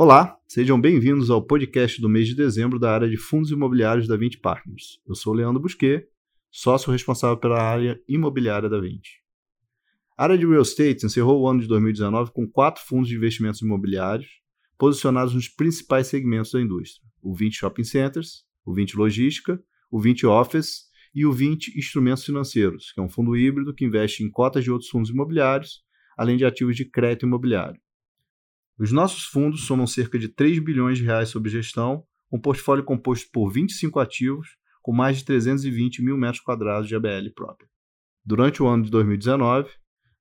Olá, sejam bem-vindos ao podcast do mês de dezembro da área de fundos imobiliários da 20 Partners. Eu sou Leandro Busquet, sócio responsável pela área imobiliária da 20. A área de real estate encerrou o ano de 2019 com quatro fundos de investimentos imobiliários posicionados nos principais segmentos da indústria: o 20 Shopping Centers, o 20 Logística, o 20 Office e o 20 Instrumentos Financeiros, que é um fundo híbrido que investe em cotas de outros fundos imobiliários, além de ativos de crédito imobiliário. Os nossos fundos somam cerca de 3 bilhões de reais sob gestão, um portfólio composto por 25 ativos, com mais de 320 mil metros quadrados de ABL própria. Durante o ano de 2019,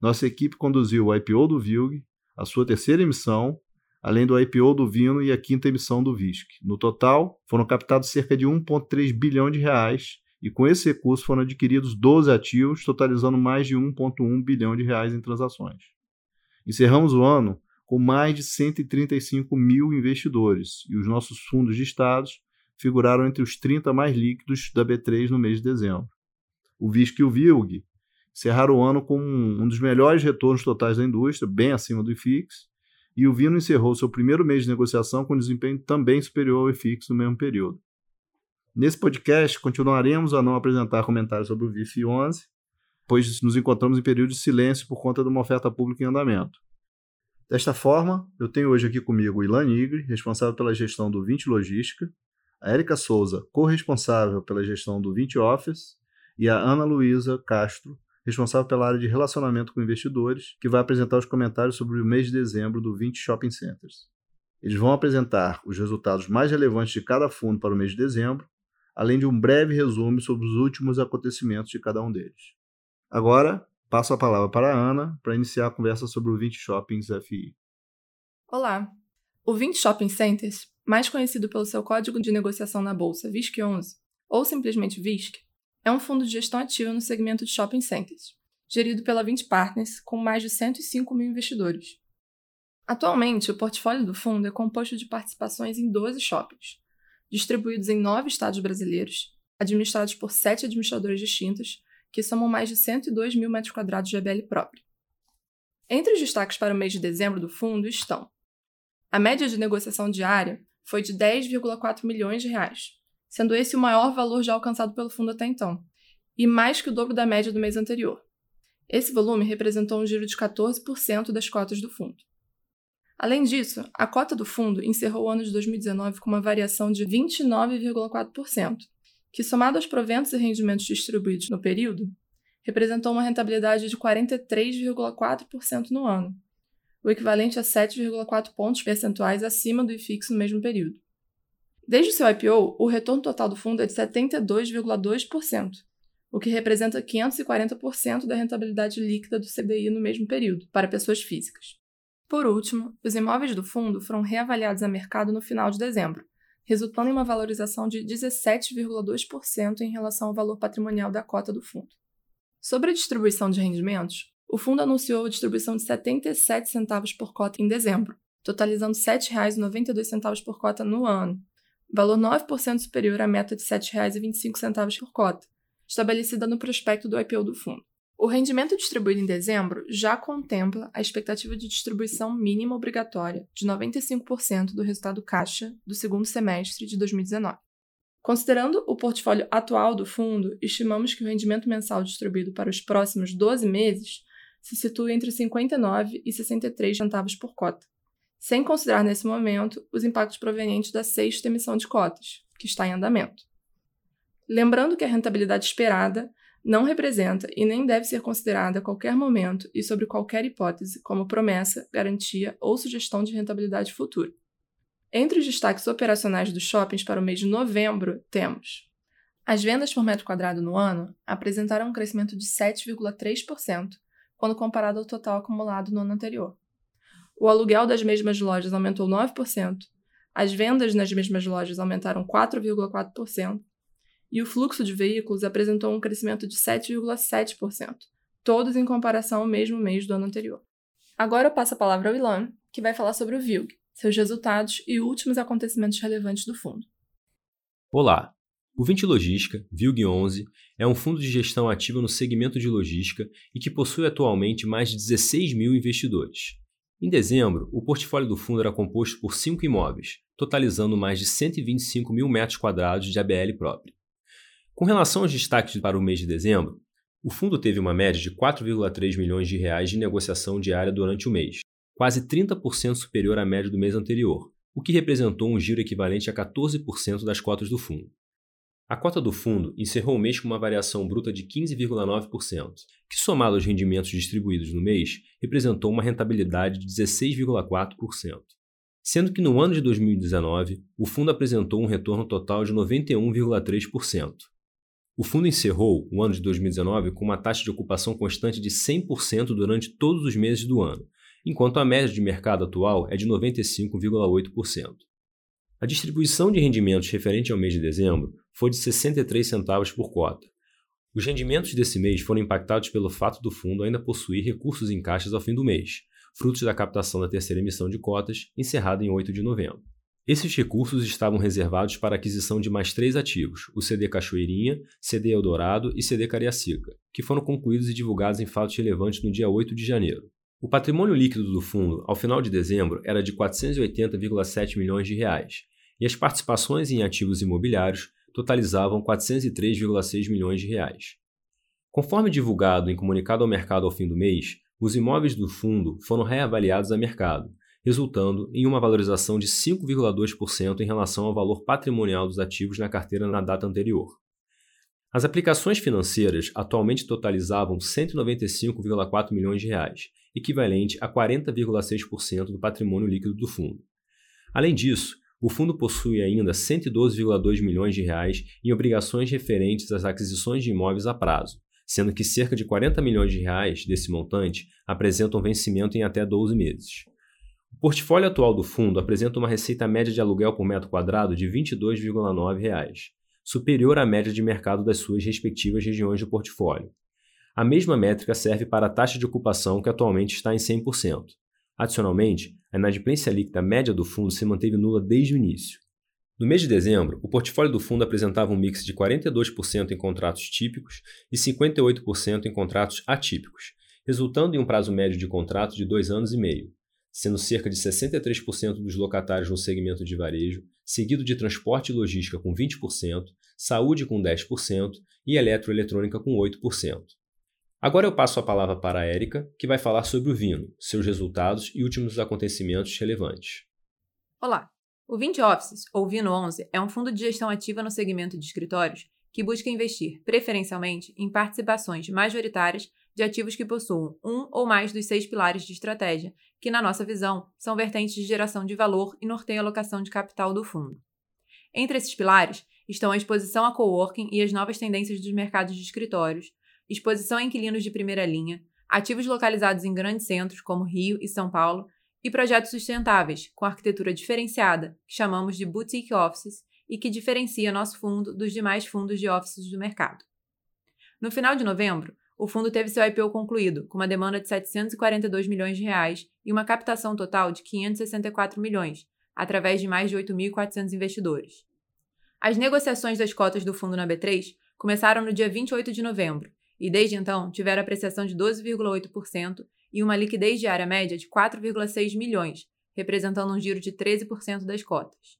nossa equipe conduziu o IPO do VILG, a sua terceira emissão, além do IPO do Vino e a quinta emissão do VISC. No total, foram captados cerca de 1,3 bilhão de reais e com esse recurso foram adquiridos 12 ativos, totalizando mais de 1,1 bilhão de reais em transações. Encerramos o ano com mais de 135 mil investidores, e os nossos fundos de estados figuraram entre os 30 mais líquidos da B3 no mês de dezembro. O VISC e o VILG encerraram o ano com um dos melhores retornos totais da indústria, bem acima do IFIX, e o Vino encerrou seu primeiro mês de negociação com desempenho também superior ao IFIX no mesmo período. Nesse podcast, continuaremos a não apresentar comentários sobre o VIF 11, pois nos encontramos em período de silêncio por conta de uma oferta pública em andamento. Desta forma, eu tenho hoje aqui comigo Ilan Nigri, responsável pela gestão do 20 Logística, a Erika Souza, corresponsável pela gestão do 20 Office, e a Ana Luísa Castro, responsável pela área de relacionamento com investidores, que vai apresentar os comentários sobre o mês de dezembro do 20 Shopping Centers. Eles vão apresentar os resultados mais relevantes de cada fundo para o mês de dezembro, além de um breve resumo sobre os últimos acontecimentos de cada um deles. Agora, Passo a palavra para a Ana para iniciar a conversa sobre o 20 Shoppings FI. Olá! O 20 Shopping Centers, mais conhecido pelo seu código de negociação na bolsa VISC11, ou simplesmente VISC, é um fundo de gestão ativa no segmento de shopping centers, gerido pela 20 Partners, com mais de 105 mil investidores. Atualmente, o portfólio do fundo é composto de participações em 12 shoppings, distribuídos em nove estados brasileiros, administrados por sete administradores distintos que somam mais de 102 mil metros quadrados de ABL próprio. Entre os destaques para o mês de dezembro do fundo estão a média de negociação diária foi de 10,4 milhões de reais, sendo esse o maior valor já alcançado pelo fundo até então, e mais que o dobro da média do mês anterior. Esse volume representou um giro de 14% das cotas do fundo. Além disso, a cota do fundo encerrou o ano de 2019 com uma variação de 29,4%, que, somado aos proventos e rendimentos distribuídos no período, representou uma rentabilidade de 43,4% no ano, o equivalente a 7,4 pontos percentuais acima do IFIX no mesmo período. Desde seu IPO, o retorno total do fundo é de 72,2%, o que representa 540% da rentabilidade líquida do CDI no mesmo período, para pessoas físicas. Por último, os imóveis do fundo foram reavaliados a mercado no final de dezembro, resultando em uma valorização de 17,2% em relação ao valor patrimonial da cota do fundo. Sobre a distribuição de rendimentos, o fundo anunciou a distribuição de 77 centavos por cota em dezembro, totalizando R$ 7,92 por cota no ano, valor 9% superior à meta de R$ 7,25 por cota, estabelecida no prospecto do IPO do fundo. O rendimento distribuído em dezembro já contempla a expectativa de distribuição mínima obrigatória de 95% do resultado caixa do segundo semestre de 2019. Considerando o portfólio atual do fundo, estimamos que o rendimento mensal distribuído para os próximos 12 meses se situa entre 59 e 63 centavos por cota, sem considerar nesse momento os impactos provenientes da sexta emissão de cotas, que está em andamento. Lembrando que a rentabilidade esperada não representa e nem deve ser considerada a qualquer momento e sobre qualquer hipótese como promessa, garantia ou sugestão de rentabilidade futura. Entre os destaques operacionais dos shoppings para o mês de novembro, temos as vendas por metro quadrado no ano apresentaram um crescimento de 7,3% quando comparado ao total acumulado no ano anterior. O aluguel das mesmas lojas aumentou 9%, as vendas nas mesmas lojas aumentaram 4,4%, e o fluxo de veículos apresentou um crescimento de 7,7%, todos em comparação ao mesmo mês do ano anterior. Agora eu passo a palavra ao Ilan, que vai falar sobre o VILG, seus resultados e últimos acontecimentos relevantes do fundo. Olá! O 20 Logística, VILG 11, é um fundo de gestão ativa no segmento de logística e que possui atualmente mais de 16 mil investidores. Em dezembro, o portfólio do fundo era composto por cinco imóveis, totalizando mais de 125 mil metros quadrados de ABL própria. Com relação aos destaques para o mês de dezembro, o fundo teve uma média de 4,3 milhões de reais de negociação diária durante o mês, quase 30% superior à média do mês anterior, o que representou um giro equivalente a 14% das cotas do fundo. A cota do fundo encerrou o mês com uma variação bruta de 15,9%, que, somado aos rendimentos distribuídos no mês, representou uma rentabilidade de 16,4%. Sendo que no ano de 2019, o fundo apresentou um retorno total de 91,3%. O fundo encerrou o ano de 2019 com uma taxa de ocupação constante de 100% durante todos os meses do ano, enquanto a média de mercado atual é de 95,8%. A distribuição de rendimentos referente ao mês de dezembro foi de 63 centavos por cota. Os rendimentos desse mês foram impactados pelo fato do fundo ainda possuir recursos em caixas ao fim do mês, frutos da captação da terceira emissão de cotas, encerrada em 8 de novembro. Esses recursos estavam reservados para a aquisição de mais três ativos, o CD Cachoeirinha, CD Eldorado e CD Cariacica, que foram concluídos e divulgados em fatos relevantes no dia 8 de janeiro. O patrimônio líquido do fundo, ao final de dezembro, era de 480,7 milhões de reais, e as participações em ativos imobiliários totalizavam 403,6 milhões de reais. Conforme divulgado em comunicado ao mercado ao fim do mês, os imóveis do fundo foram reavaliados a mercado, resultando em uma valorização de 5,2% em relação ao valor patrimonial dos ativos na carteira na data anterior. As aplicações financeiras atualmente totalizavam 195,4 milhões de reais, equivalente a 40,6% do patrimônio líquido do fundo. Além disso, o fundo possui ainda 112,2 milhões de reais em obrigações referentes às aquisições de imóveis a prazo, sendo que cerca de 40 milhões de reais desse montante apresentam vencimento em até 12 meses. O portfólio atual do fundo apresenta uma receita média de aluguel por metro quadrado de 22,9 reais, superior à média de mercado das suas respectivas regiões do portfólio. A mesma métrica serve para a taxa de ocupação, que atualmente está em 100%. Adicionalmente, a inadimplência líquida média do fundo se manteve nula desde o início. No mês de dezembro, o portfólio do fundo apresentava um mix de 42% em contratos típicos e 58% em contratos atípicos, resultando em um prazo médio de contrato de dois anos e meio, sendo cerca de 63% dos locatários no segmento de varejo, seguido de transporte e logística com 20%, saúde com 10% e eletroeletrônica com 8%. Agora eu passo a palavra para a Érica, que vai falar sobre o Vino, seus resultados e últimos acontecimentos relevantes. Olá! O 20 Offices, ou Vino 11, é um fundo de gestão ativa no segmento de escritórios que busca investir, preferencialmente, em participações majoritárias de ativos que possuam um ou mais dos seis pilares de estratégia, que, na nossa visão, são vertentes de geração de valor e norteiam a alocação de capital do fundo. Entre esses pilares estão a exposição a coworking e as novas tendências dos mercados de escritórios, exposição a inquilinos de primeira linha, ativos localizados em grandes centros como Rio e São Paulo, e projetos sustentáveis, com arquitetura diferenciada, que chamamos de boutique offices e que diferencia nosso fundo dos demais fundos de offices do mercado. No final de novembro, o fundo teve seu IPO concluído, com uma demanda de 742 milhões de reais e uma captação total de 564 milhões, através de mais de 8.400 investidores. As negociações das cotas do fundo na B3 começaram no dia 28 de novembro e desde então tiveram apreciação de 12,8% e uma liquidez diária média de 4,6 milhões, representando um giro de 13% das cotas.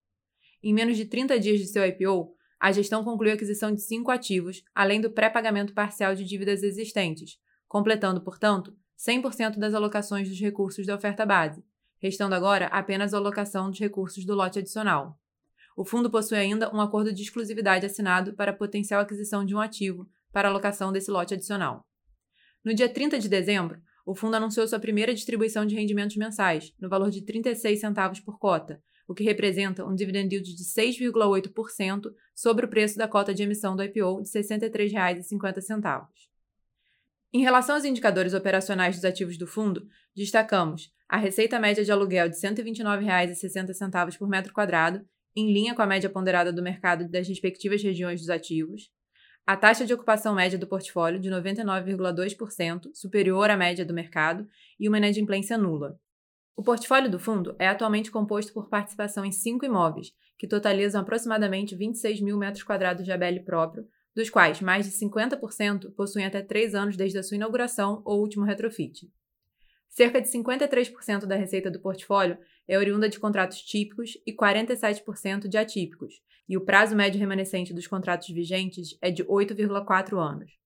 Em menos de 30 dias de seu IPO, a gestão concluiu a aquisição de cinco ativos, além do pré-pagamento parcial de dívidas existentes, completando, portanto, 100% das alocações dos recursos da oferta base, restando agora apenas a alocação dos recursos do lote adicional. O fundo possui ainda um acordo de exclusividade assinado para potencial aquisição de um ativo para alocação desse lote adicional. No dia 30 de dezembro, o fundo anunciou sua primeira distribuição de rendimentos mensais, no valor de 36 centavos por cota, o que representa um dividend yield de 6,8% sobre o preço da cota de emissão do IPO de R$ 63,50. Em relação aos indicadores operacionais dos ativos do fundo, destacamos a receita média de aluguel de R$ 129,60 por metro quadrado, em linha com a média ponderada do mercado das respectivas regiões dos ativos, a taxa de ocupação média do portfólio de 99,2%, superior à média do mercado, e uma inadimplência nula. O portfólio do fundo é atualmente composto por participação em cinco imóveis, que totalizam aproximadamente 26 mil metros quadrados de ABL próprio, dos quais mais de 50% possuem até três anos desde a sua inauguração ou último retrofit. Cerca de 53% da receita do portfólio é oriunda de contratos típicos e 47% de atípicos, e o prazo médio remanescente dos contratos vigentes é de 8,4 anos.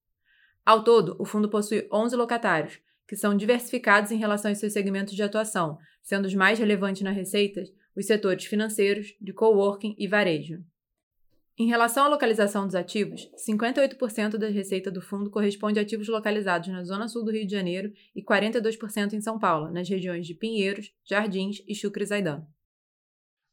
Ao todo, o fundo possui 11 locatários, que são diversificados em relação aos seus segmentos de atuação, sendo os mais relevantes na receita os setores financeiros, de coworking e varejo. Em relação à localização dos ativos, 58% da receita do fundo corresponde a ativos localizados na Zona Sul do Rio de Janeiro e 42% em São Paulo, nas regiões de Pinheiros, Jardins e Chucre Zaidan.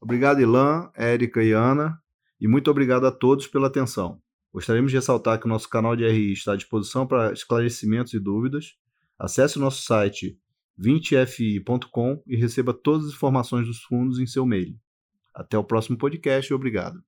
Obrigado, Ilan, Érica e Ana, e muito obrigado a todos pela atenção. Gostaríamos de ressaltar que o nosso canal de RI está à disposição para esclarecimentos e dúvidas. Acesse o nosso site 20fi.com e receba todas as informações dos fundos em seu mail. Até o próximo podcast e obrigado.